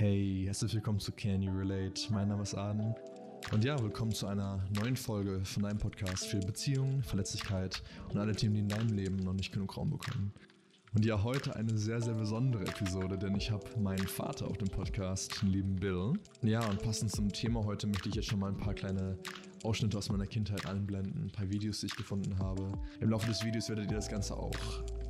Hey, herzlich willkommen zu Can You Relate? Mein Name ist Aden. Und ja, willkommen zu einer neuen Folge von deinem Podcast für Beziehungen, Verletzlichkeit und alle Themen, die in deinem Leben noch nicht genug Raum bekommen. Und ja, heute eine sehr, sehr besondere Episode, denn ich habe meinen Vater auf dem Podcast, den lieben Bill. Ja, und passend zum Thema heute möchte ich jetzt schon mal ein paar kleine Ausschnitte aus meiner Kindheit einblenden, ein paar Videos, die ich gefunden habe. Im Laufe des Videos werdet ihr das Ganze auch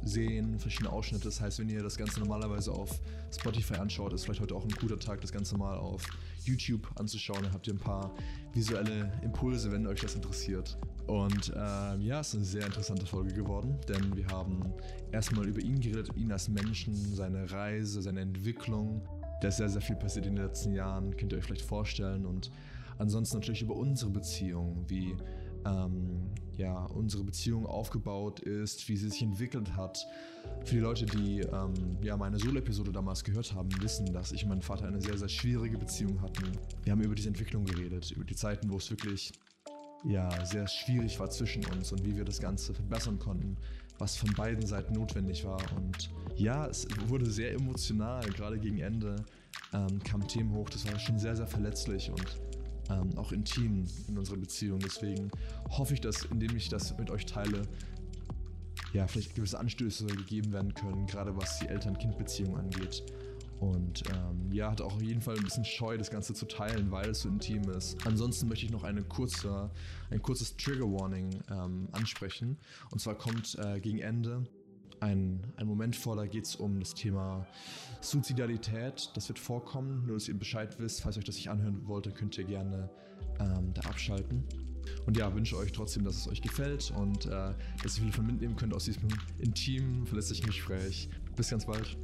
sehen, verschiedene Ausschnitte. Das heißt, wenn ihr das Ganze normalerweise auf Spotify anschaut, ist vielleicht heute auch ein guter Tag, das Ganze mal auf YouTube anzuschauen. Dann habt ihr ein paar visuelle Impulse, wenn euch das interessiert. Und ähm, ja, es ist eine sehr interessante Folge geworden, denn wir haben erstmal über ihn geredet, ihn als Menschen, seine Reise, seine Entwicklung. Da ist sehr, sehr viel passiert in den letzten Jahren, könnt ihr euch vielleicht vorstellen. Und ansonsten natürlich über unsere Beziehung, wie ähm, ja, unsere Beziehung aufgebaut ist, wie sie sich entwickelt hat. Für die Leute, die ähm, ja, meine Solo-Episode damals gehört haben, wissen, dass ich und mein Vater eine sehr, sehr schwierige Beziehung hatten. Wir haben über diese Entwicklung geredet, über die Zeiten, wo es wirklich ja, sehr schwierig war zwischen uns und wie wir das Ganze verbessern konnten, was von beiden Seiten notwendig war. Und ja, es wurde sehr emotional, gerade gegen Ende ähm, kamen Themen hoch, das war schon sehr, sehr verletzlich und ähm, auch intim in unserer Beziehung. Deswegen hoffe ich, dass, indem ich das mit euch teile, ja, vielleicht gewisse Anstöße gegeben werden können, gerade was die Eltern-Kind-Beziehung angeht. Und ähm, ja, hat auch auf jeden Fall ein bisschen Scheu, das Ganze zu teilen, weil es so intim ist. Ansonsten möchte ich noch eine kurze, ein kurzes Trigger Warning ähm, ansprechen. Und zwar kommt äh, gegen Ende ein, ein Moment vor, da geht es um das Thema Suizidalität. Das wird vorkommen, nur dass ihr Bescheid wisst. Falls euch das nicht anhören wollt, dann könnt ihr gerne ähm, da abschalten. Und ja, wünsche euch trotzdem, dass es euch gefällt und äh, dass ihr viel von mitnehmen könnt aus diesem intimen, verlässlichen Gespräch. Bis ganz bald.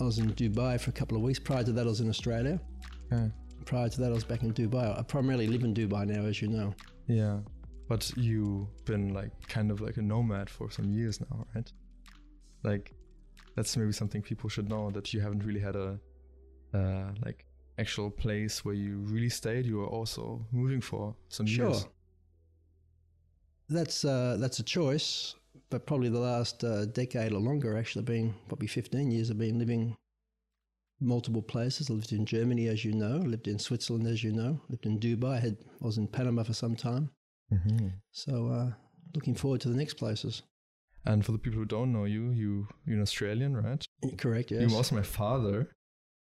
I was in Dubai for a couple of weeks. Prior to that, I was in Australia. Yeah. Prior to that, I was back in Dubai. I primarily live in Dubai now, as you know. Yeah. But you've been like kind of like a nomad for some years now, right? Like that's maybe something people should know that you haven't really had a uh, like actual place where you really stayed. You were also moving for some Sure. years. That's uh, that's a choice, but probably the last uh, decade or longer, actually, been probably 15 years, I've been living multiple places. I lived in Germany, as you know. I lived in Switzerland, as you know. I lived in Dubai. I, had, I was in Panama for some time. Mm-hmm. So uh, looking forward to the next places. And for the people who don't know you, you you're an Australian, right? Correct, yes. You also my father.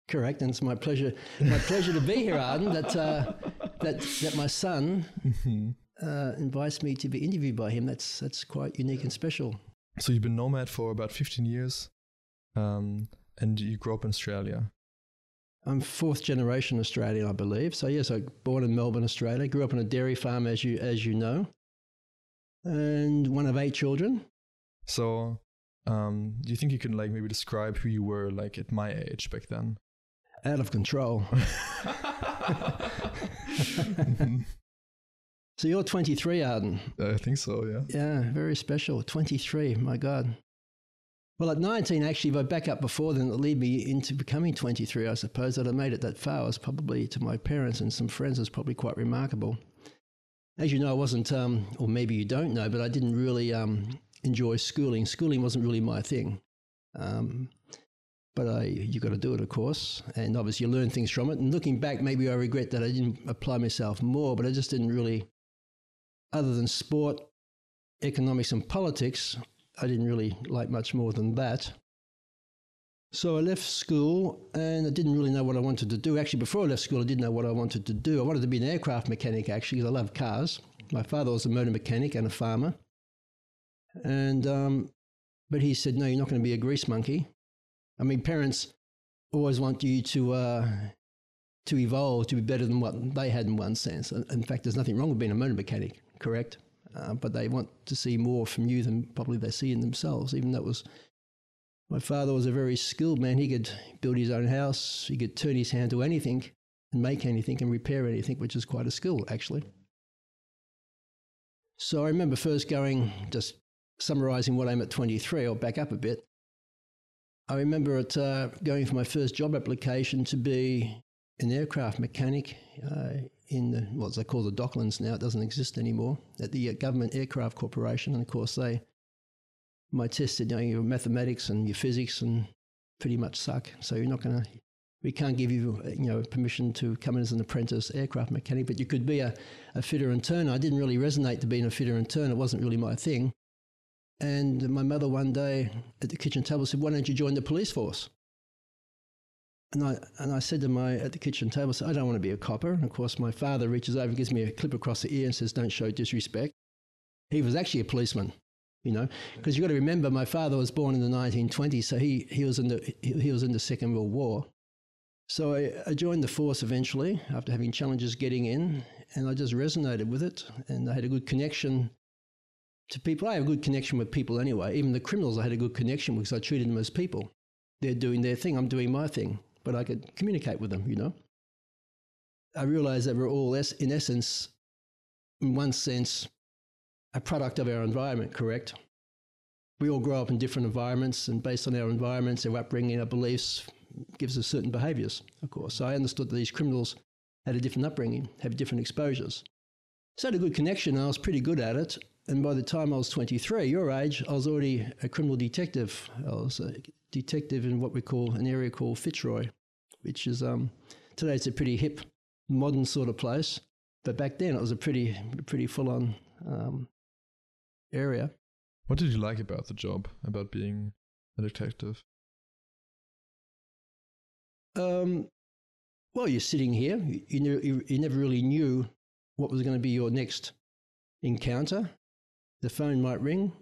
Correct, and it's my pleasure, my pleasure to be here, Arden. That uh, that that my son uh, invites me to be interviewed by him. That's that's quite unique and special. So you've been nomad for about 15 years, um, and you grew up in Australia. I'm fourth generation Australian, I believe. So yes, I born in Melbourne, Australia. Grew up on a dairy farm, as you as you know, and one of eight children. So, um, do you think you can like maybe describe who you were like at my age back then? Out of control. so you're 23, Arden. I think so. Yeah. Yeah, very special. 23, my God. Well, at 19, actually, if I back up before then, it lead me into becoming 23, I suppose. That I made it that far was probably to my parents and some friends was probably quite remarkable. As you know, I wasn't, um, or maybe you don't know, but I didn't really um, enjoy schooling. Schooling wasn't really my thing. Um, but I, you got to do it, of course, and obviously you learn things from it. And looking back, maybe I regret that I didn't apply myself more, but I just didn't really, other than sport, economics, and politics, I didn't really like much more than that. So I left school and I didn't really know what I wanted to do. Actually, before I left school, I didn't know what I wanted to do. I wanted to be an aircraft mechanic, actually, because I love cars. My father was a motor mechanic and a farmer. And, um, but he said, no, you're not going to be a grease monkey. I mean, parents always want you to, uh, to evolve, to be better than what they had in one sense. In in fact, there's nothing wrong with being a motor mechanic, correct? Uh, but they want to see more from you than probably they see in themselves, even it was my father was a very skilled man. He could build his own house, he could turn his hand to anything and make anything and repair anything, which is quite a skill, actually. So I remember first going, just summarizing what I'm at 23, I'll back up a bit. I remember it, uh, going for my first job application to be an aircraft mechanic uh, in the, what they call the Docklands now. It doesn't exist anymore at the uh, Government Aircraft Corporation. And of course, they my test said, you know, your mathematics and your physics and pretty much suck. So you're not going to, we can't give you, you know, permission to come in as an apprentice aircraft mechanic, but you could be a, a fitter and turner. I didn't really resonate to being a fitter and turner. It wasn't really my thing. And my mother one day at the kitchen table said, why don't you join the police force? And I, and I said to my, at the kitchen table, I, said, I don't want to be a copper. And of course, my father reaches over and gives me a clip across the ear and says, don't show disrespect. He was actually a policeman, you know, because you've got to remember my father was born in the 1920s, so he, he, was, in the, he, he was in the Second World War. So I, I, joined the force eventually after having challenges getting in, and I just resonated with it, and I had a good connection to people. I have a good connection with people anyway. Even the criminals, I had a good connection with because I treated them as people. They're doing their thing, I'm doing my thing but I could communicate with them, you know. I realized that we're all, in essence, in one sense, a product of our environment, correct? We all grow up in different environments, and based on our environments, our upbringing, our beliefs, gives us certain behaviors, of course. So I understood that these criminals had a different upbringing, have different exposures. So I had a good connection, and I was pretty good at it. And by the time I was 23, your age, I was already a criminal detective. I was a detective in what we call an area called Fitzroy, which is um, today it's a pretty hip, modern sort of place. But back then it was a pretty, pretty full on um, area. What did you like about the job, about being a detective? Um, well, you're sitting here. You, you, you never really knew what was going to be your next encounter. The phone might ring.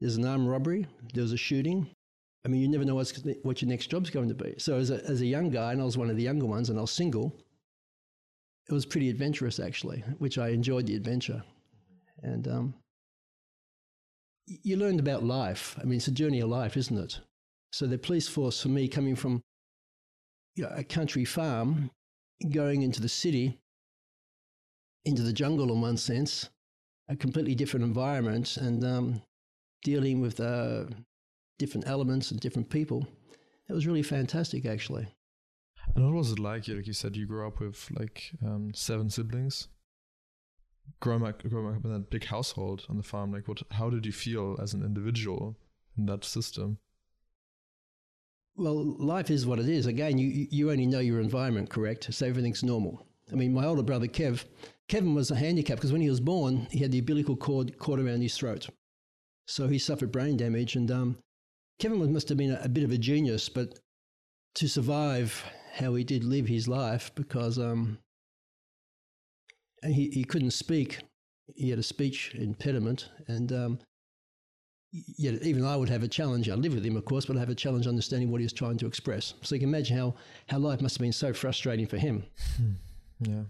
There's an armed robbery. There's a shooting. I mean, you never know what's, what your next job's going to be. So as a, as a young guy, and I was one of the younger ones, and I was single, it was pretty adventurous actually, which I enjoyed the adventure. And um, you learned about life. I mean, it's a journey of life, isn't it? So the police force for me, coming from you know, a country farm, going into the city, into the jungle in one sense, a completely different environment, and um, dealing with uh, different elements and different people. It was really fantastic, actually. And what was it like? Like you said, you grew up with like um, seven siblings. Growing up, growing up in that big household on the farm, like what? How did you feel as an individual in that system? Well, life is what it is. Again, you you only know your environment, correct? So everything's normal. I mean, my older brother Kev, Kevin was a handicap because when he was born, he had the umbilical cord caught around his throat, so he suffered brain damage. And um, Kevin must have been a, a, bit of a genius, but to survive how he did live his life, because um, he, he couldn't speak. He had a speech impediment, and um, yet even I would have a challenge. I live with him, of course, but I have a challenge understanding what he was trying to express. So you can imagine how, how life must have been so frustrating for him. Hmm. Yeah.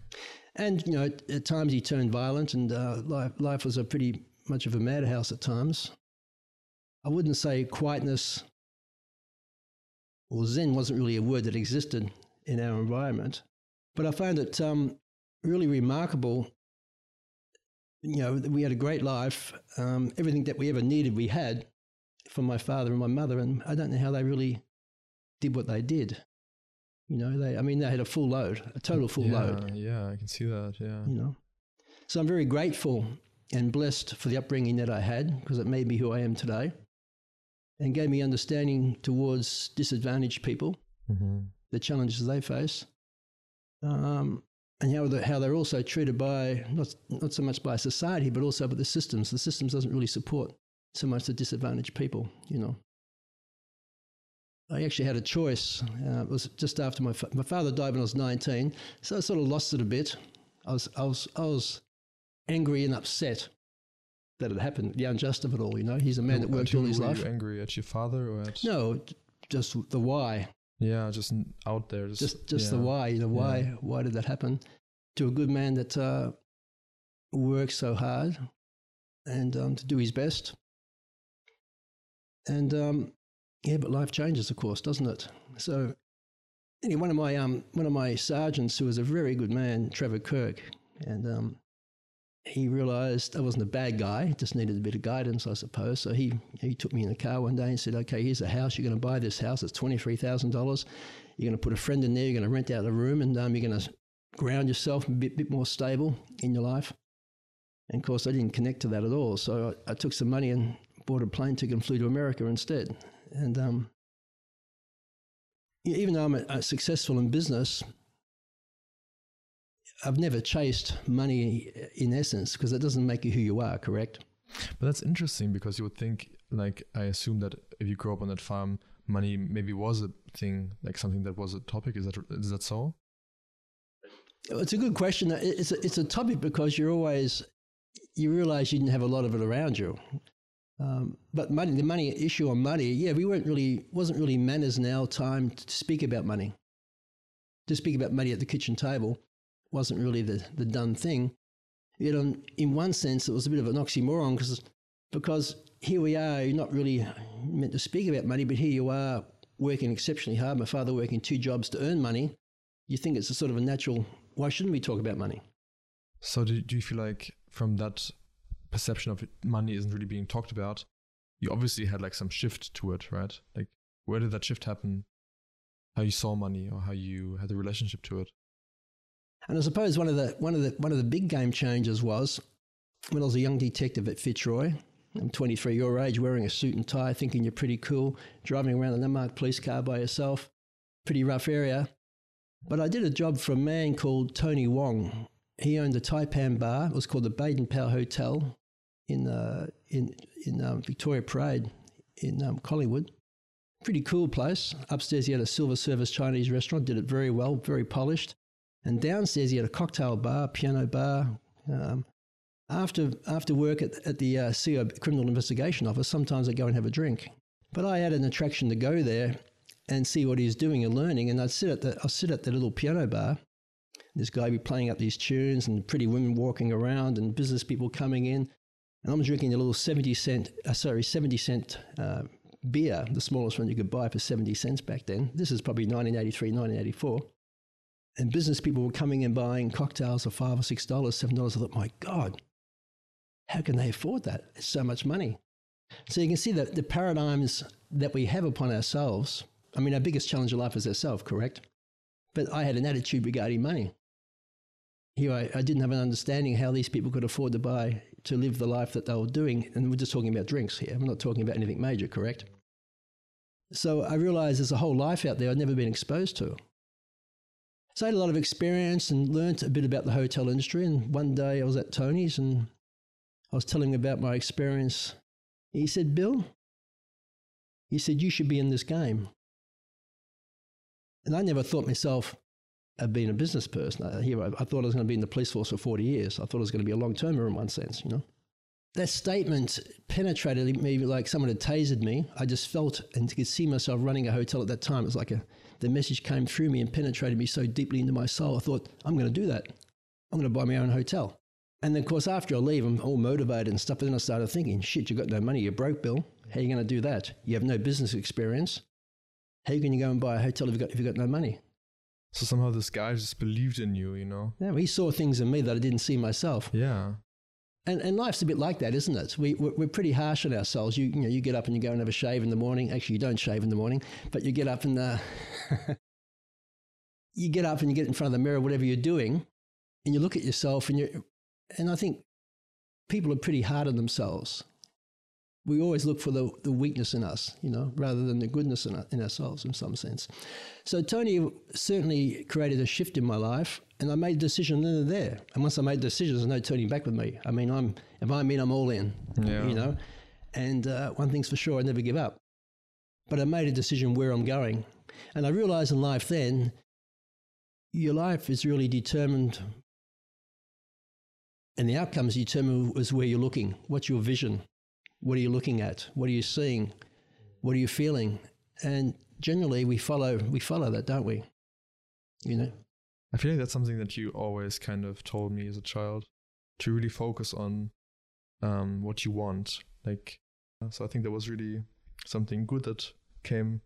And, you know, at, at times he turned violent, and uh, life, life was a pretty much of a madhouse at times. I wouldn't say quietness or Zen wasn't really a word that existed in our environment, but I found it um, really remarkable. You know, we had a great life. Um, everything that we ever needed, we had from my father and my mother, and I don't know how they really did what they did. You know, they, I mean, they had a full load, a total full yeah, load. Yeah, I can see that. Yeah. You know, so I'm very grateful and blessed for the upbringing that I had because it made me who I am today and gave me understanding towards disadvantaged people, mm-hmm. the challenges they face, um, and how, the, how they're also treated by, not, not so much by society, but also by the systems. The systems doesn't really support so much the disadvantaged people, you know. I actually had a choice. Uh, it was just after my, fa- my father died when I was 19, so I sort of lost it a bit. I was, I was, I was angry and upset that it happened, the unjust of it all. You know, he's a man that worked all his were life. You angry at your father or at? No, just the why. Yeah, just out there. Just just, just yeah. the why. You know, why yeah. why did that happen to a good man that uh, works so hard and um, to do his best? And um, yeah, but life changes, of course, doesn't it? So anyway, one of my um, one of my sergeants, who was a very good man, Trevor Kirk, and um, he realized I wasn't a bad guy, just needed a bit of guidance, I suppose. So he, he took me in the car one day and said, Okay, here's a house. You're going to buy this house. It's $23,000. You're going to put a friend in there. You're going to rent out a room and um, you're going to ground yourself a bit, bit more stable in your life. And of course, I didn't connect to that at all. So I, I took some money and bought a plane ticket and flew to America instead. And um, even though I'm a, a successful in business, I've never chased money in essence because it doesn't make you who you are, correct? But that's interesting because you would think, like, I assume that if you grew up on that farm, money maybe was a thing, like something that was a topic. Is that is that so? It's a good question. It's a, it's a topic because you're always you realize you didn't have a lot of it around you. Um, but money, the money issue on money, yeah, we weren't really wasn't really manners now time to speak about money. To speak about money at the kitchen table wasn't really the, the done thing. Yet, um, in one sense, it was a bit of an oxymoron because because here we are, you're not really meant to speak about money, but here you are working exceptionally hard. My father working two jobs to earn money. You think it's a sort of a natural. Why shouldn't we talk about money? So, do, do you feel like from that perception of money isn't really being talked about, you obviously had like some shift to it, right? Like, where did that shift happen? How you saw money or how you had the relationship to it? And I suppose one of the one of the one of the big game changers was when I was a young detective at Fitzroy. I'm 23 your age, wearing a suit and tie, thinking you're pretty cool, driving around an unmarked police car by yourself. Pretty rough area. But I did a job for a man called Tony Wong. He owned a Taipan bar. It was called the Baden Powell Hotel in uh, in in um, Victoria Parade in um, Collingwood. Pretty cool place. Upstairs, he had a silver service Chinese restaurant. Did it very well, very polished. And downstairs, he had a cocktail bar, piano bar. Um, after, after work at, at the uh, CO Criminal Investigation Office, sometimes I'd go and have a drink. But I had an attraction to go there and see what he's doing and learning. And I'd sit at the, I'd sit at the little piano bar. This guy be playing up these tunes and pretty women walking around and business people coming in. And I'm drinking a little 70 cent, uh, sorry, 70 cent uh, beer, the smallest one you could buy for 70 cents back then. This is probably 1983, 1984 and business people were coming and buying cocktails for five or six dollars, seven dollars. I thought, my God, how can they afford that? It's so much money. So you can see that the paradigms that we have upon ourselves. I mean, our biggest challenge in life is ourselves, correct? But I had an attitude regarding money. Here, I, I didn't have an understanding how these people could afford to buy to live the life that they were doing. And we're just talking about drinks here. I'm not talking about anything major, correct? So I realized there's a whole life out there I'd never been exposed to. So I had a lot of experience and learnt a bit about the hotel industry. And one day I was at Tony's and I was telling him about my experience. He said, Bill, he said, you should be in this game. And I never thought myself being a business person. Here, I, I thought I was going to be in the police force for 40 years. I thought I was going to be a long termer in one sense, you know. That statement penetrated me like someone had tasered me. I just felt and could see myself running a hotel at that time. It was like a the message came through me and penetrated me so deeply into my soul. I thought, I'm going to do that. I'm going to buy my own hotel. And then, of course, after I leave, I'm all motivated and stuff. But then I started thinking, shit, you've got no money. You're broke, Bill. How are you going to do that? You have no business experience. How can you go and buy a hotel if you've got, if you've got no money? So somehow this guy just believed in you, you know? Yeah, he saw things in me that I didn't see myself. Yeah. And, and life's a bit like that, isn't it? We, we're, we're pretty harsh on ourselves. You, you, know, you get up and you go and have a shave in the morning. Actually, you don't shave in the morning, but you get up and uh, you get up and you get in front of the mirror, whatever you're doing, and you look at yourself, and you and I think people are pretty hard on themselves. We always look for the, the weakness in us, you know, rather than the goodness in, in ourselves in some sense. So Tony certainly created a shift in my life, and I made a decision then and there. And once I made decisions, there's no turning back with me. I mean, I'm if I mean I'm all in, yeah. you know. And uh, one thing's for sure, I never give up. But I made a decision where I'm going, and I realized in life then your life is really determined and the outcomes determine is where you're looking. What's your vision? What are you looking at? What are you seeing? What are you feeling? And generally, we follow we follow that, don't we? You know. I feel like that's something that you always kind of told me as a child to really focus on um, what you want. Like, so I think that was really something good that came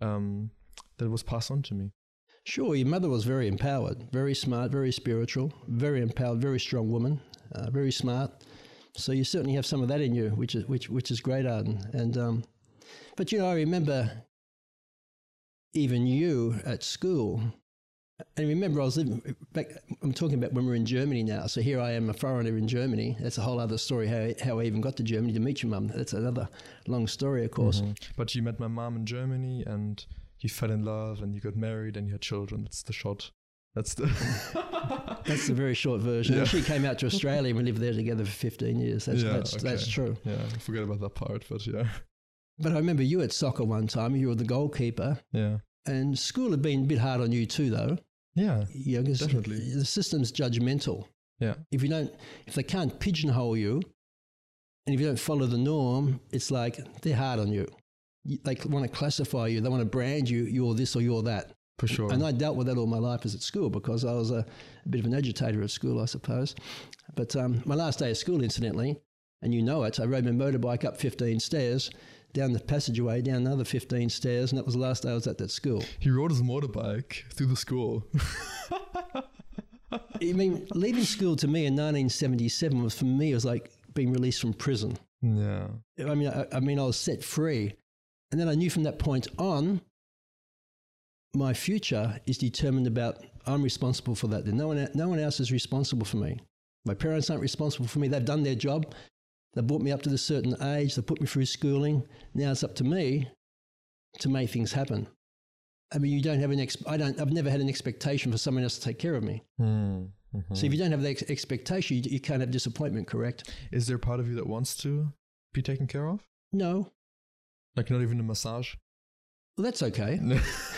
um, that was passed on to me. Sure, your mother was very empowered, very smart, very spiritual, very empowered, very strong woman, uh, very smart. So you certainly have some of that in you, which is which which is great, Arden. And um, but you know, I remember even you at school. And remember, I was living back. I'm talking about when we are in Germany now. So here I am, a foreigner in Germany. That's a whole other story. How how I even got to Germany to meet your mum. That's another long story, of course. Mm-hmm. But you met my mom in Germany, and you fell in love, and you got married, and you had children. That's the shot. That's the. that's the very short version. Yeah. She came out to Australia, and we lived there together for 15 years. That's yeah, that's, okay. that's true. Yeah, I forget about that part, but yeah. But I remember you at soccer one time. You were the goalkeeper. Yeah. And school had been a bit hard on you too, though. Yeah, yeah, definitely. The system's judgmental. Yeah. If you don't, if they can't pigeonhole you, and if you don't follow the norm, it's like they're hard on you. They want to classify you. They want to brand you. You're this or you're that. For sure. And I dealt with that all my life as at school because I was a, a bit of an agitator at school, I suppose. But um, my last day of school, incidentally, and you know it, I rode my motorbike up 15 stairs down the passageway, down another 15 stairs, and that was the last day I was at that school. He rode his motorbike through the school. I mean, leaving school to me in 1977 was for me, it was like being released from prison. Yeah. I mean, I, I mean, I was set free. And then I knew from that point on, my future is determined about I'm responsible for that. No one, no one else is responsible for me. My parents aren't responsible for me. They've done their job. They brought me up to a certain age. They put me through schooling. Now it's up to me to make things happen. I mean, you don't have an ex- I don't. I've never had an expectation for someone else to take care of me. Mm, mm-hmm. So if you don't have that ex- expectation, you, you can't have disappointment. Correct? Is there part of you that wants to be taken care of? No. Like not even a massage. Well, that's okay.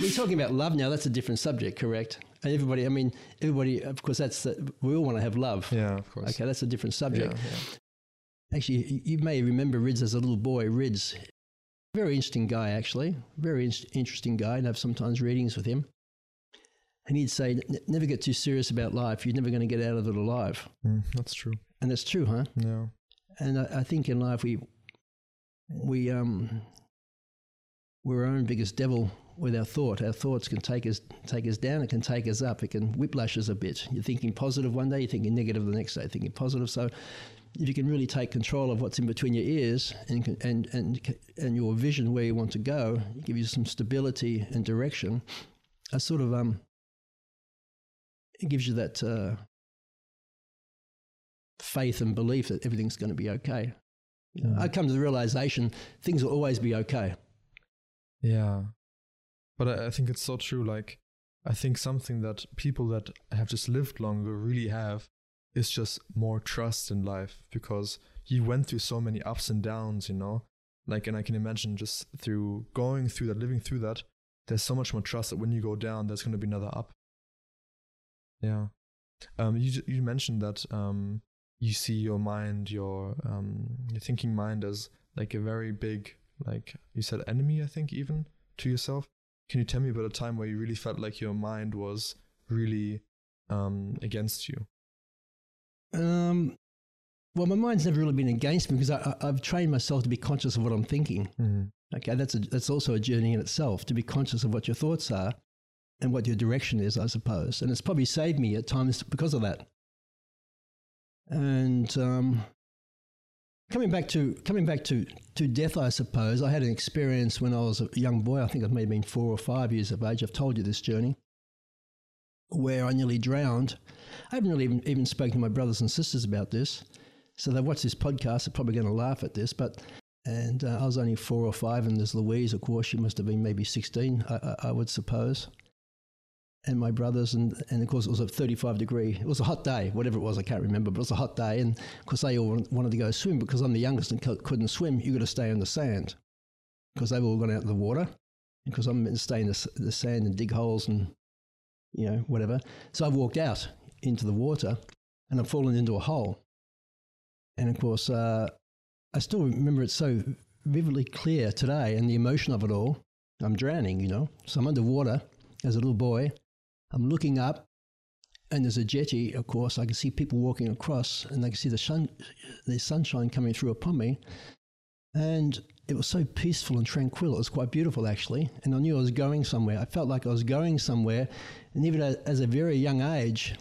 We're talking about love now. That's a different subject, correct? And everybody, I mean, everybody, of course, that's the, we all want to have love. Yeah, of course. Okay, that's a different subject. Yeah, yeah. Actually, you may remember Rids as a little boy. Rids, very interesting guy, actually. Very in- interesting guy. And I've sometimes readings with him. And he'd say, never get too serious about life. You're never going to get out of it alive. Mm, that's true. And that's true, huh? Yeah. And I, I think in life we, we, um, we're our own biggest devil with our thought. Our thoughts can take us take us down. It can take us up. It can whiplash us a bit. You're thinking positive one day, you're thinking negative the next day, thinking positive. So, if you can really take control of what's in between your ears and and and and your vision where you want to go, give you some stability and direction. A sort of um, it gives you that uh, faith and belief that everything's going to be okay. mm. I come to the realization things will always be okay. Yeah. But I, I think it's so true. Like, I think something that people that have just lived longer really have is just more trust in life because you went through so many ups and downs, you know? Like, and I can imagine just through going through that, living through that, there's so much more trust that when you go down, there's going to be another up. Yeah. Um, you you mentioned that um, you see your mind, your um, your thinking mind as like a very big like you said enemy i think even to yourself. Can you tell me about a time where you really felt like your mind was really um, against you? Um well my mind's never really been against me because I, have trained myself to be conscious of what i'm thinking. Mm-hmm. okay that's a, that's also a journey in itself to be conscious of what your thoughts are and what your direction is i suppose. And it's probably saved me at times because of that. And um, Coming back to coming back to, to death, I suppose I had an experience when I was a young boy. I think I may have been four or five years of age. I've told you this journey where I nearly drowned. I haven't really even, even spoken to my brothers and sisters about this, so they've watched this podcast. They're probably going to laugh at this, but and uh, I was only four or five, and there's Louise. Of course, she must have been maybe sixteen, I, I, I would suppose and my brothers, and, and of course it was a 35 degree. It was a hot day, whatever it was, I can't remember, but it was a hot day. And of course they all wanted to go swim because I'm the youngest and couldn't swim. You got to stay in the sand because they've all gone out in the water. Because I'm meant to stay in the, the sand and dig holes and you know whatever. So I've walked out into the water and I've fallen into a hole. And of course, uh, I still remember it so vividly clear today, and the emotion of it all. I'm drowning, you know. So I'm underwater as a little boy I'm looking up, and there's a jetty, of course. I can see people walking across, and I can see the sun, the sunshine coming through upon me. And it was so peaceful and tranquil. It was quite beautiful, actually. And I knew I was going somewhere. I felt like I was going somewhere. And even as a very young age,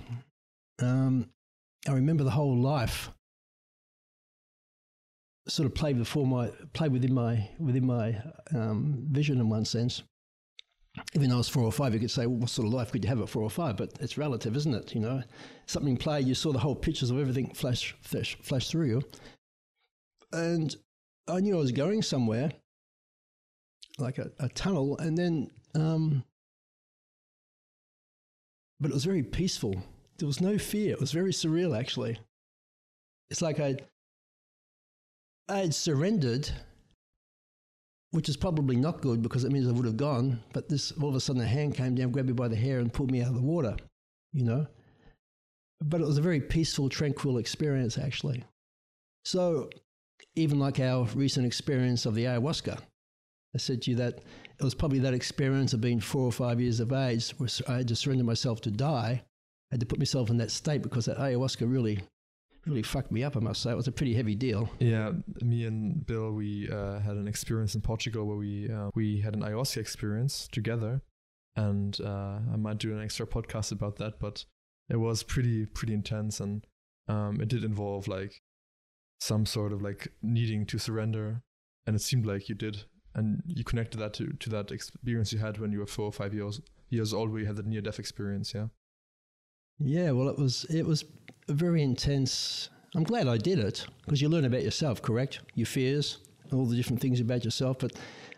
um, I remember the whole life sort of played before my played within my within my um, vision in one sense. Even though I was four or five, you could say, well, what sort of life could you have at four or five? But it's relative, isn't it? You know, something play, you saw the whole pictures of everything flash, flash, flash through you. And I knew I was going somewhere, like a, a tunnel, and then, um, but it was very peaceful. There was no fear. It was very surreal, actually. It's like I'd, I'd surrendered which is probably not good because it means I would have gone. But this, all of a sudden, a hand came down, grabbed me by the hair, and pulled me out of the water, you know. But it was a very peaceful, tranquil experience, actually. So, even like our recent experience of the ayahuasca, I said to you that it was probably that experience of being four or five years of age where I had to surrender myself to die. I had to put myself in that state because that ayahuasca really really fucked me up, I must say. It was a pretty heavy deal. Yeah, me and Bill, we uh, had an experience in Portugal where we uh, we had an ayahuasca experience together, and uh, I might do an extra podcast about that. But it was pretty pretty intense, and um, it did involve like some sort of like needing to surrender, and it seemed like you did, and you connected that to to that experience you had when you were four or five years years old, where you had that near death experience. Yeah. Yeah, well, it was it was very intense. I'm glad I did it because you learn about yourself, correct? Your fears, all the different things about yourself. But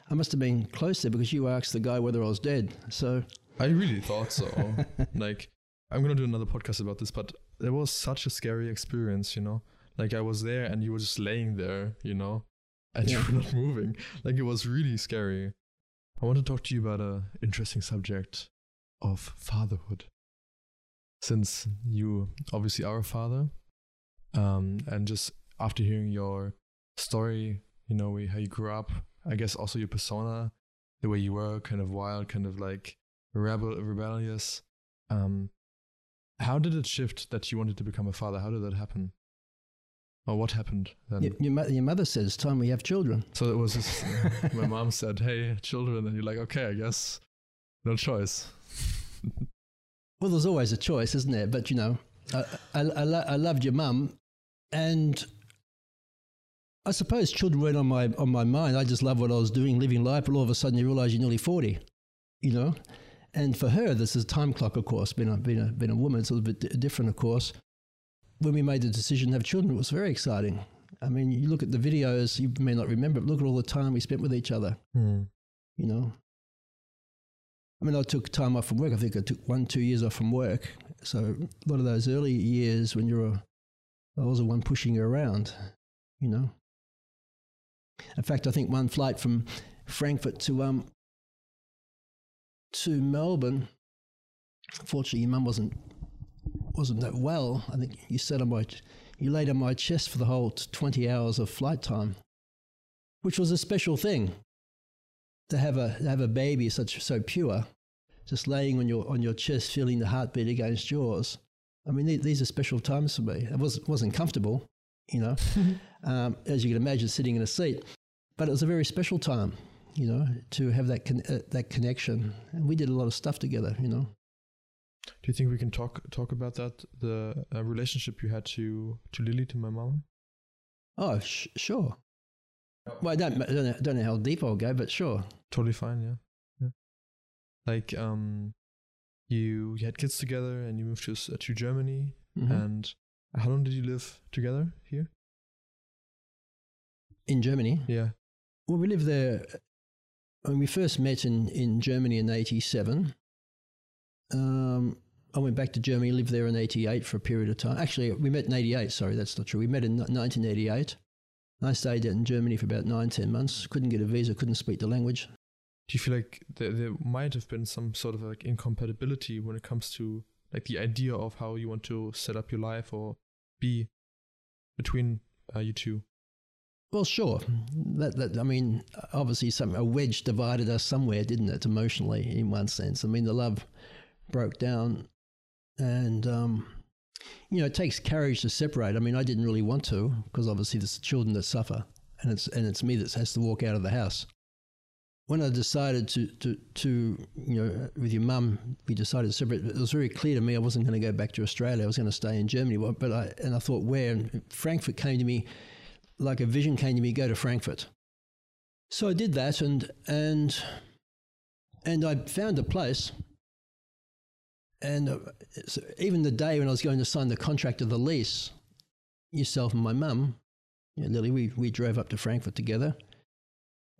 I must have been close there because you asked the guy whether I was dead. So I really thought so. like I'm gonna do another podcast about this, but it was such a scary experience, you know. Like I was there and you were just laying there, you know, and yeah. you were not moving. Like it was really scary. I want to talk to you about a interesting subject of fatherhood since you obviously are a father, um, and just after hearing your story, you know, how you grew up, I guess also your persona, the way you were, kind of wild, kind of like rebel, rebellious. Um, how did it shift that you wanted to become a father? How did that happen? Or what happened then? Your, your, your mother says, it's time we have children. So it was just, my mom said, hey, children. And you're like, okay, I guess no choice. Well, there's always a choice, isn't there? But you know, I, I, I, lo- I loved your mum, and I suppose children weren't on my on my mind. I just loved what I was doing, living life. But all of a sudden, you realise you're nearly forty, you know. And for her, this is a time clock, of course. Being a being a being a woman, it's a little bit different, of course. When we made the decision to have children, it was very exciting. I mean, you look at the videos, you may not remember, but look at all the time we spent with each other. Mm. You know, I mean, I took time off from work. I think I took one, two years off from work. So a lot of those early years when you're, a, I was the one pushing you around, you know. In fact, I think one flight from Frankfurt to um to Melbourne. Fortunately, your mum wasn't wasn't that well. I think you sat on my you laid on my chest for the whole twenty hours of flight time, which was a special thing to have a to have a baby such so pure, just laying on your on your chest, feeling the heartbeat against yours. I mean, these are special times for me. It was wasn't comfortable, you know, um, as you can imagine, sitting in a seat, but it was a very special time, you know, to have that con- uh, that connection. And we did a lot of stuff together, you know. Do you think we can talk talk about that the uh, relationship you had to to Lily to my mom? Oh, sh- sure. Well, I don't, I don't, know, don't know how deep I'll go, but sure. Totally fine, yeah. yeah. Like, um, you, you had kids together and you moved to, uh, to Germany. Mm-hmm. And how long did you live together here? In Germany? Yeah. Well, we lived there when we first met in, in Germany in 87. Um, I went back to Germany, lived there in 88 for a period of time. Actually, we met in 88, sorry, that's not true. We met in 1988. I stayed out in Germany for about nine, ten months. Couldn't get a visa, couldn't speak the language. Do you feel like there, there might have been some sort of like incompatibility when it comes to like the idea of how you want to set up your life or be between uh, you two? Well, sure. That, that I mean, obviously, some a wedge divided us somewhere, didn't it? Emotionally, in one sense. I mean, the love broke down, and um, you know, it takes courage to separate. I mean, I didn't really want to because obviously there's children that suffer, and it's and it's me that has to walk out of the house. When I decided to to to you know with your mum, we decided to separate. It was very clear to me I wasn't going to go back to Australia. I was going to stay in Germany. But I and I thought where and Frankfurt came to me like a vision came to me. Go to Frankfurt. So I did that, and and And I found a place. And uh, so even the day when I was going to sign the contract of the lease, yourself and my mum, you know, Lily, we, we drove up to Frankfurt together.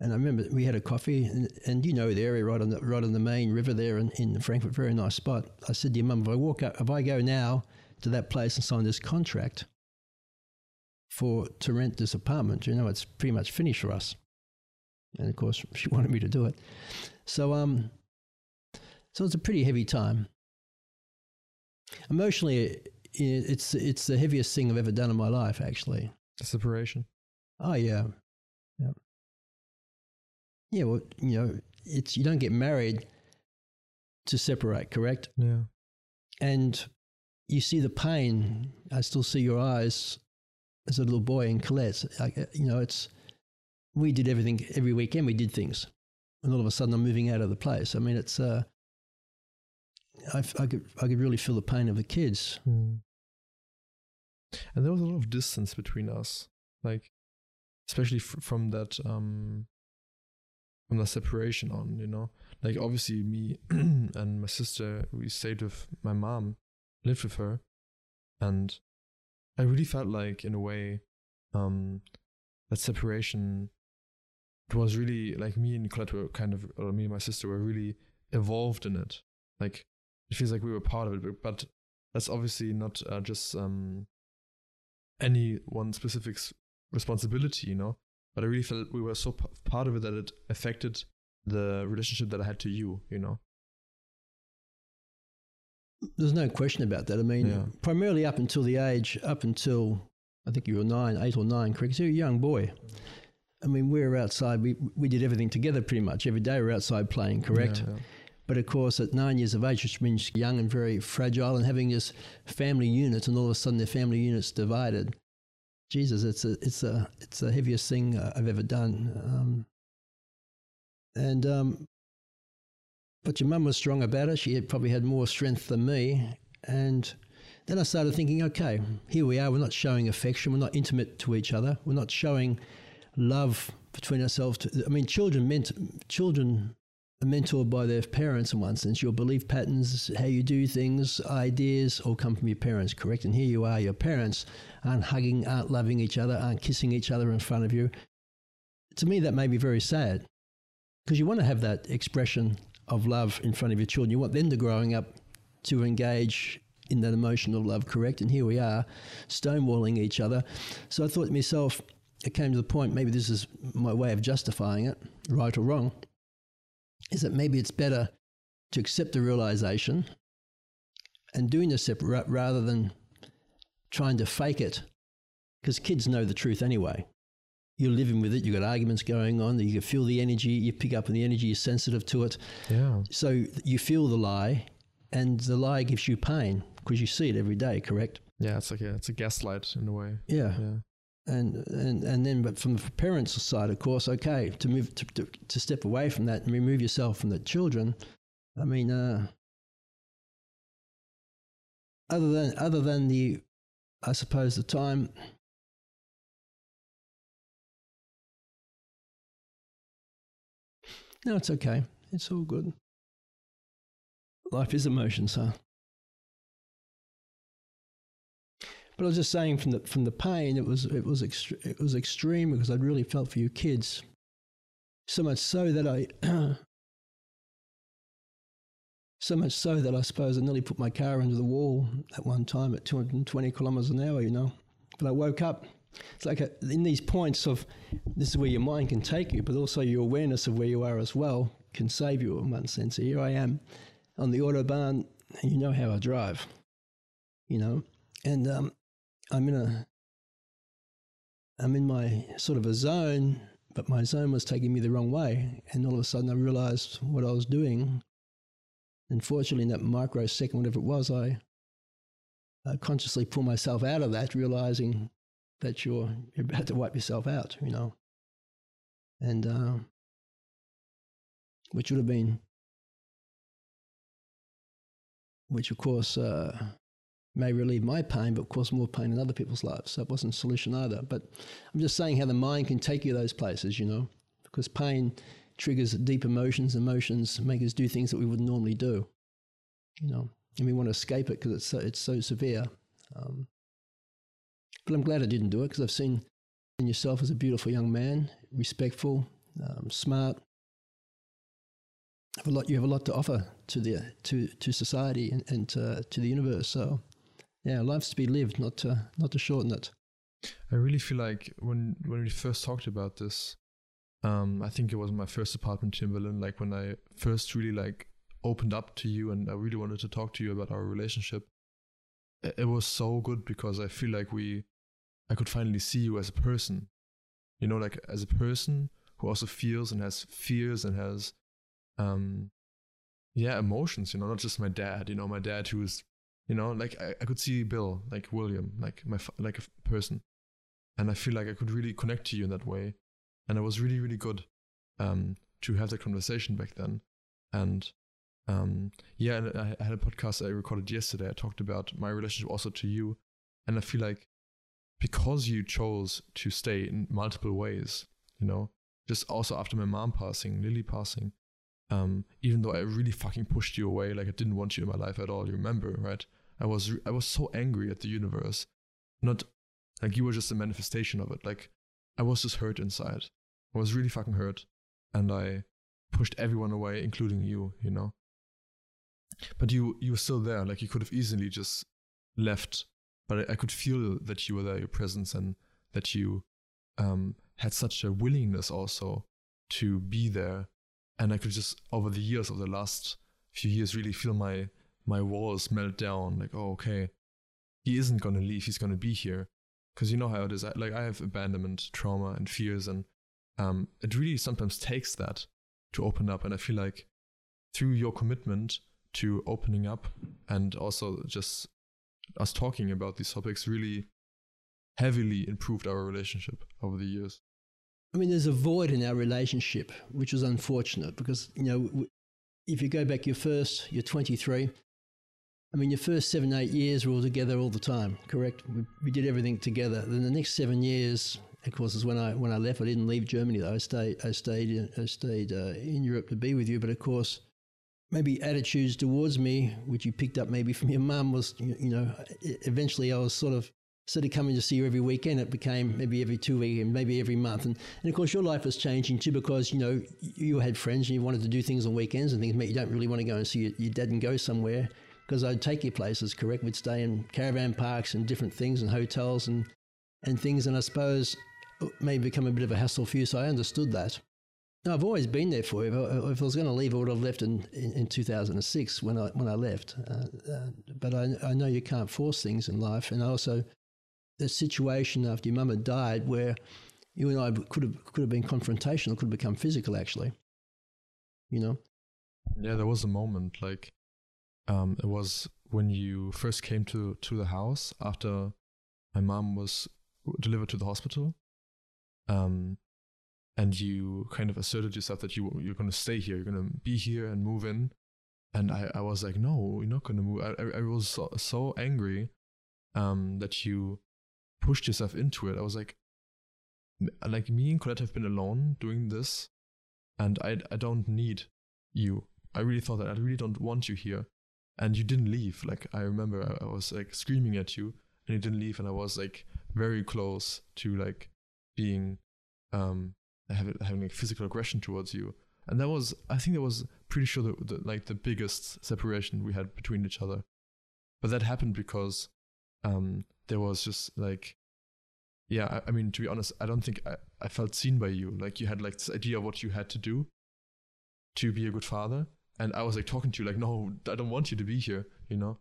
And I remember we had a coffee, and, and you know the area right on the right on the main river there in, in Frankfurt, very nice spot. I said to your mum, if I walk up, if I go now to that place and sign this contract for to rent this apartment, you know, it's pretty much finished for us. And of course, she wanted me to do it. So um, so it's a pretty heavy time. Emotionally, it's it's the heaviest thing I've ever done in my life, actually. The separation. Oh yeah, yeah. Yeah, well, you know, it's you don't get married to separate, correct? Yeah. And you see the pain. I still see your eyes as a little boy in Colette's. I, you know, it's we did everything every weekend. We did things, and all of a sudden I'm moving out of the place. I mean, it's uh, I, I could I could really feel the pain of the kids. Mm. And there was a lot of distance between us, like especially f- from that um from the separation on, you know. Like obviously me and my sister, we stayed with my mom, lived with her, and I really felt like in a way, um, that separation it was really like me and Colette were kind of or me and my sister were really evolved in it. Like it feels like we were part of it, but, that's obviously not uh, just um any one specific responsibility, you know. But I really felt we were so p- part of it that it affected the relationship that I had to you, you know. There's no question about that. I mean, Yeah. primarily up until the age, up until I think you were nine, eight or nine, correct? So you're a young boy. I mean, we were outside. We we did everything together pretty much every day. We were outside playing, correct? Yeah, yeah. But of course, at nine years of age, which means young and very fragile, and having this family unit, and all of a sudden their family unit's divided. Jesus, it's a it's a it's the heaviest thing uh, I've ever done. Um, and um, but your mum was strong about it. She had probably had more strength than me. And then I started thinking, okay, here we are. We're not showing affection. We're not intimate to each other. We're not showing love between ourselves. To, I mean, children meant children mentored by their parents in one sense. Your belief patterns, how you do things, ideas, all come from your parents, correct? And here you are, your parents aren't hugging, aren't loving each other, aren't kissing each other in front of you. To me, that may be very sad because you want to have that expression of love in front of your children. You want them to growing up to engage in that emotion of love, correct? And here we are, stonewalling each other. So I thought to myself, it came to the point, maybe this is my way of justifying it, right or wrong, is that maybe it's better to accept the realization and doing the separate rather than trying to fake it. Because kids know the truth anyway. You're living with it, you've got arguments going on, you can feel the energy, you pick up on the energy, you're sensitive to it. Yeah. So you feel the lie, and the lie gives you pain because you see it every day, correct? Yeah, it's like a it's a gaslight in a way. Yeah. Yeah. And, and and then, but from the parents' side, of course, okay, to move to, to, to step away from that and remove yourself from the children. I mean, uh, other than other than the, I suppose the time. No, it's okay. It's all good. Life is emotions, huh? But I was just saying from the from the pain, it was it was extre- it was extreme because I'd really felt for you kids. So much so that I, so much so that I suppose I nearly put my car into the wall at one time at 220 kilometers an hour. You know, but I woke up. It's like a, in these points of this is where your mind can take you, but also your awareness of where you are as well can save you in one sense. So here I am on the autobahn, and you know how I drive. You know, and um, I'm in a I'm in my sort of a zone, but my zone was taking me the wrong way. And all of a sudden I realized what I was doing. And fortunately in that microsecond, whatever it was, I, I consciously pull myself out of that, realizing that you're you're about to wipe yourself out, you know. And uh, which would have been which of course uh, may relieve my pain, but cause more pain in other people's lives. So it wasn't a solution either. But I'm just saying how the mind can take you to those places, you know, because pain triggers deep emotions. Emotions make us do things that we wouldn't normally do. You know, and we want to escape it because it's so, it's so severe. Um, but I'm glad I didn't do it because I've seen in yourself as a beautiful young man, respectful, um, smart. Have a lot. You have a lot to offer to the to to society and, and to, to the universe. So, yeah, life's to be lived, not to not to shorten it. I really feel like when when we first talked about this, um, I think it was my first apartment in Berlin. Like when I first really like opened up to you and I really wanted to talk to you about our relationship. It, was so good because I feel like we, I could finally see you as a person. You know, like as a person who also feels and has fears and has, um, yeah, emotions. You know, not just my dad. You know, my dad who is, you know, like I, I could see Bill, like William, like my like a person and I feel like I could really connect to you in that way. And it was really, really good um, to have that conversation back then. And um, yeah, and I had a podcast I recorded yesterday. I talked about my relationship also to you, and I feel like because you chose to stay in multiple ways, you know, just also after my mom passing, Lily passing, um, even though I really fucking pushed you away, like I didn't want you in my life at all. You remember, right? I was I was so angry at the universe, not like you were just a manifestation of it. Like I was just hurt inside. I was really fucking hurt. And I pushed everyone away, including you, you know. But you you were still there. Like you could have easily just left. But I, I could feel that you were there, your presence and that you um, had such a willingness also to be there. And I could just over the years of the last few years really feel my my walls melt down. Like, oh okay, he isn't gonna leave, he's gonna be here because you know how it is. Like I have abandonment trauma and fears, and um, it really sometimes takes that to open up. And I feel like through your commitment to opening up and also just us talking about these topics really heavily improved our relationship over the years. I mean, there's a void in our relationship, which was unfortunate because, you know, if you go back your first, you're 23, I mean, your first seven, eight years were all together all the time, correct? We, we did everything together. Then the next seven years, of course, is when I when I left. I didn't leave Germany though. I stayed I stayed I stayed uh, in Europe to be with you. But of course, maybe attitudes towards me, which you picked up maybe from your mum, was you, know. Eventually, I was sort of instead of coming to see you every weekend, it became maybe every two weeks and maybe every month. And, and of course, your life was changing too because, you know, you had friends and you wanted to do things on weekends and things. Maybe you don't really want to go and see your, your dad and go somewhere because I'd take you places, correct? We'd stay in caravan parks and different things and hotels and, and things. And I suppose it may become a bit of a hassle for you. So I understood that. Now, I've always been there for you. If I, was going to leave, I would have left in, in, in 2006 when I, when I left. Uh, uh, but I, I know you can't force things in life. And also, the situation after your mum had died where you and I could have, could have been confrontational, could have become physical, actually. You know? Yeah, there was a moment like um, it was when you first came to to the house after my mom was delivered to the hospital. Um, and you kind of asserted yourself that you you're going to stay here, you're going to be here and move in. And I, I was like, no, you're not going to move. I, I was so, so angry um, that you pushed yourself into it. I was like, like me and Colette have been alone doing this, and I I don't need you. I really thought that I really don't want you here and you didn't leave. Like I remember, I, was like screaming at you, and you didn't leave, and I was like very close to like being um having, having like physical aggression towards you, and that was I think that was pretty sure the, the like the biggest separation we had between each other, but that happened because um there was just like yeah I, I mean to be honest I don't think I, I felt seen by you. Like you had like this idea of what you had to do to be a good father and I was like talking to you like, no, I don't want you to be here, you know.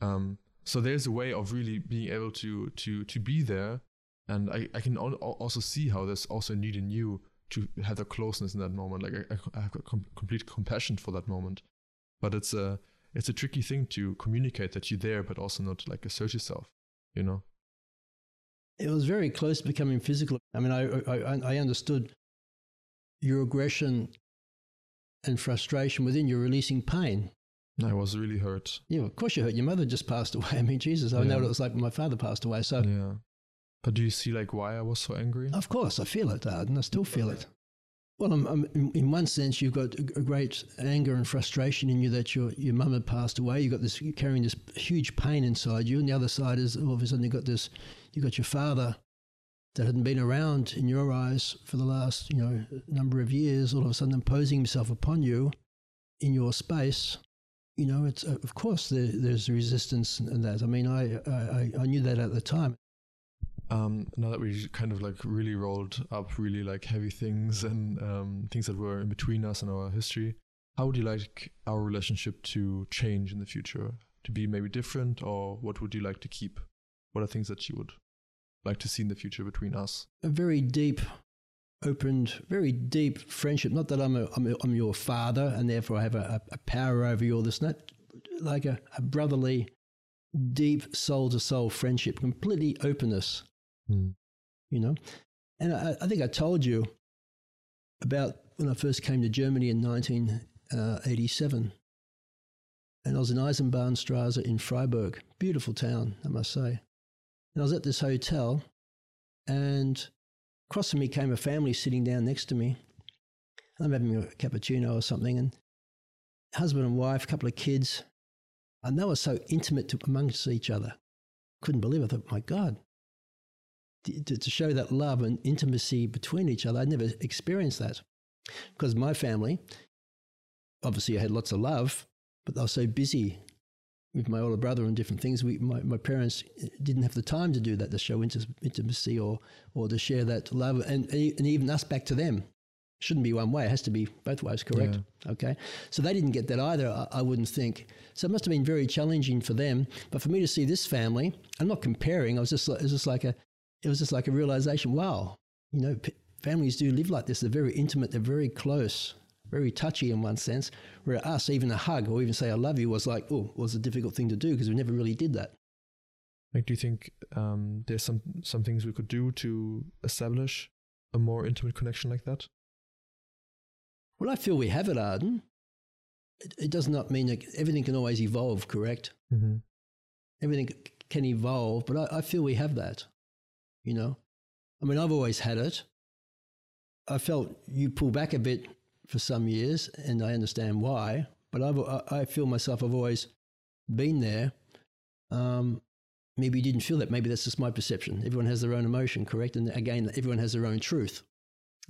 Um, so there's a way of really being able to to to be there, and I I can also see how there's also a need in you to have the closeness in that moment. Like I, I have com- complete compassion for that moment, but it's a it's a tricky thing to communicate that you're there, but also not like assert yourself, you know. It was very close to becoming physical. I mean, I I, I understood your aggression and frustration within you're releasing pain. I was really hurt. Yeah, of course you hurt. Your mother just passed away. I mean, Jesus, I yeah. know what it was like when my father passed away. So yeah. But do you see like why I was so angry? Of course, I feel it, Dad, and I still feel it. Well, I'm, I'm, in, one sense, you've got a, a great anger and frustration in you that your your mum had passed away. You've got this you're carrying this huge pain inside you, and the other side is all of a sudden you've got this you've got your father that hadn't been around in your eyes for the last you know number of years, all of a sudden imposing himself upon you in your space. You know, it's uh, of course there, there's resistance and that. I mean, I, I I knew that at the time. Um, now that we kind of like really rolled up really like heavy things and um, things that were in between us and our history, how would you like our relationship to change in the future? To be maybe different, or what would you like to keep? What are things that you would like to see in the future between us? A very deep, opened, very deep friendship. Not that I'm, a, I'm, a, I'm your father and therefore I have a, a power over you or this, not like a, a brotherly, deep soul to soul friendship, completely openness. Mm. You know, and I, I, think I told you about when I first came to Germany in 1987. And I was in Eisenbahnstraße in Freiburg, beautiful town, I must say. And I was at this hotel, and across from me came a family sitting down next to me. I'm having a cappuccino or something, and husband and wife, a couple of kids, and they were so intimate to, amongst each other. Couldn't believe it. I thought, my God, to, to show that love and intimacy between each other, I'd never experienced that. Because my family, obviously, I had lots of love, but they were so busy with my older brother and different things. We, my, my parents eh, didn't have the time to do that, to show intimacy or, or to share that love, and, and even us back to them. Shouldn't be one way, it has to be both ways, correct? Yeah. Okay. So they didn't get that either, I, I, wouldn't think. So it must have been very challenging for them. But for me to see this family, I'm not comparing, I was just, it was just like a, it was just like a realization wow, you know, p- families do live like this. They're very intimate, they're very close very touchy in one sense, where us, even a hug or even say I love you was like, oh, was a difficult thing to do because we never really did that. Like, do you think um, there's some, some things we could do to establish a more intimate connection like that? Well, I feel we have it, Arden. It, it does not mean that everything can always evolve, correct? Mm-hmm. Everything can evolve, but I, I feel we have that, you know? I mean, I've always had it. I felt you pull back a bit for some years, and I understand why. But I've, I feel myself, I've always been there. Um, maybe you didn't feel that. Maybe that's just my perception. Everyone has their own emotion, correct? And again, everyone has their own truth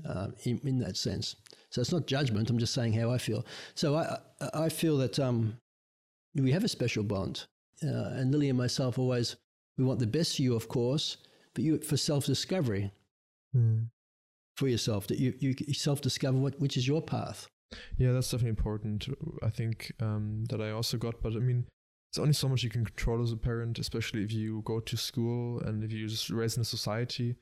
uh, in, in, that sense. So it's not judgment. I'm just saying how I feel. So I, I feel that um, we have a special bond. Uh, and Lily and myself always, we want the best for you, of course, but you for self discovery. Mm for yourself that you, you self discover what which is your path. Yeah, that's definitely important. I think um, that I also got, but I mean, it's only so much you can control as a parent, especially if you go to school and if you just raise in a society.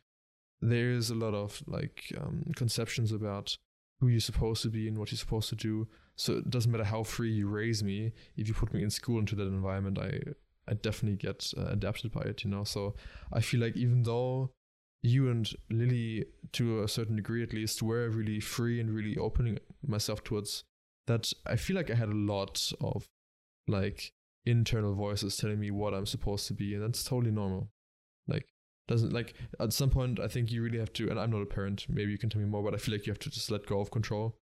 There is a lot of like um, conceptions about who you're supposed to be and what you're supposed to do. So it doesn't matter how free you raise me. If you put me in school into that environment, I I definitely get uh, adapted by it. You know, so I feel like even though you and Lily, to a certain degree at least, were really free and really opening myself towards that. I feel like I had a lot of like internal voices telling me what I'm supposed to be, and that's totally normal. Like, doesn't like at some point, I think you really have to, and I'm not a parent, maybe you can tell me more, but I feel like you have to just let go of control.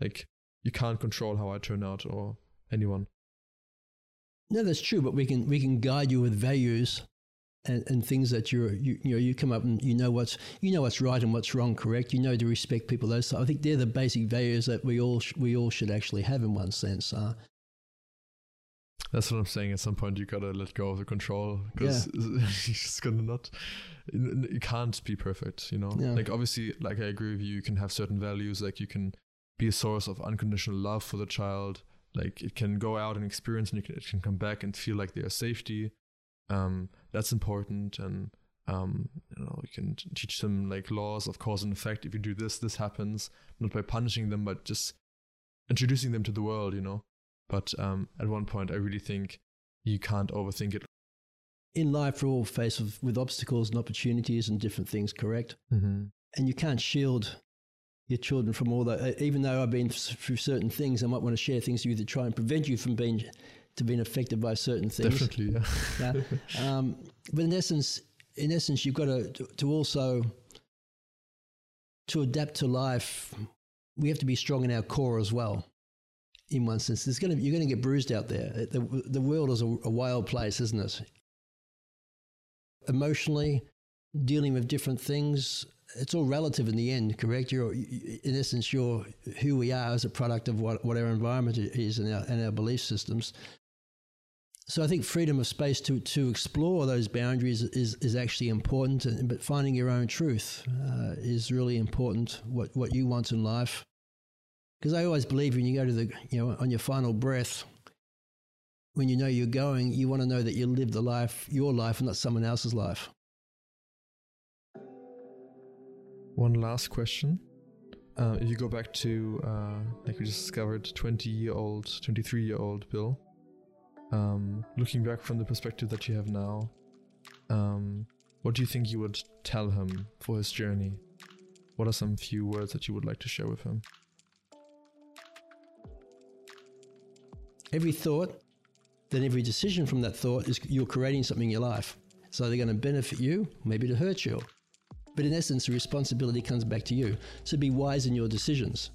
Like, you can't control how I turn out or anyone. No, that's true, but we can we can guide you with values and, and things that you're you, you know you come up and you know what's you know what's right and what's wrong correct you know to respect people those I think they're the basic values that we all sh- we all should actually have in one sense uh, that's what I'm saying. At some point, you gotta let go of the control because yeah. you're just gonna not. You can't be perfect, you know. Yeah. Like obviously, like I agree with you. You can have certain values. Like you can be a source of unconditional love for the child. Like it can go out and experience, and can, it can come back and feel like they are safety. Um, that's important, and um, you know, you can teach them like laws of cause and effect. If you do this, this happens. Not by punishing them, but just introducing them to the world. You know. But um, at one point, I really think you can't overthink it. In life, we're all faced with, with obstacles and opportunities and different things. Correct. Mm-hmm. And you can't shield your children from all that. Even though I've been through certain things, I might want to share things with you to try and prevent you from being to being affected by certain things. Definitely, yeah. yeah. Um, but in essence, in essence, you've got to to also to adapt to life we have to be strong in our core as well. In one sense, there's going to you're going to get bruised out there. The, the world is a, a wild place, isn't it? Emotionally, dealing with different things, it's all relative in the end, correct? You're, in essence, you're who we are as a product of what, what our environment is and our, and our belief systems. So I think freedom of space to, to explore those boundaries is, is actually important, but finding your own truth uh, is really important, what, what you want in life. Because I always believe when you go to the, you know, on your final breath, when you know you're going, you want to know that you live the life, your life, and not someone else's life. One last question. Uh, if you go back to, uh, like we just discovered, 20 year old, 23 year old Bill, um, looking back from the perspective that you have now, um, what do you think you would tell him for his journey? What are some few words that you would like to share with him? Every thought, then every decision from that thought is you're creating something in your life. So they're going to benefit you, maybe to hurt you. But in essence, the responsibility comes back to you. So be wise in your decisions.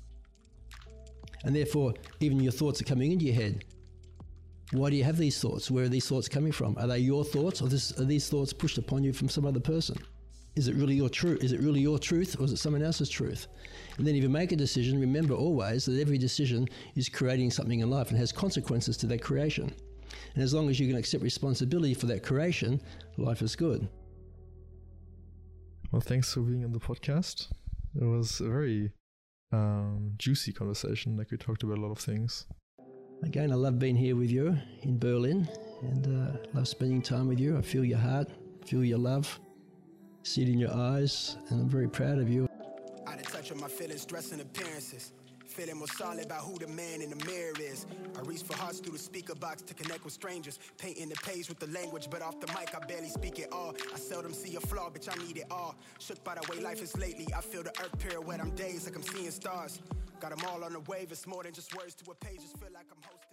And therefore, even your thoughts are coming into your head. Why do you have these thoughts? Where are these thoughts coming from? Are they your thoughts, or this, are these thoughts pushed upon you from some other person? Is it really your truth? Is it really your truth, or is it someone else's truth? And then, if you make a decision, remember always that every decision is creating something in life and has consequences to that creation. And as long as you can accept responsibility for that creation, life is good. Well, thanks for being on the podcast. It was a very um, juicy conversation. Like we talked about a lot of things. Again, I love being here with you in Berlin and uh, love spending time with you. I feel your heart, feel your love, see it in your eyes, and I'm very proud of you. Out of touch with my feelings, dressing appearances. Feeling more solid about who the man in the mirror is. I reach for hearts through the speaker box to connect with strangers. Painting the page with the language, but off the mic I barely speak it all. I seldom see a flaw, bitch, I need it all. Shook by the way life is lately. I feel the earth pirouette, I'm dazed like I'm seeing stars. Got them all on the wave, it's more than just words to a page, just feel like I'm hosting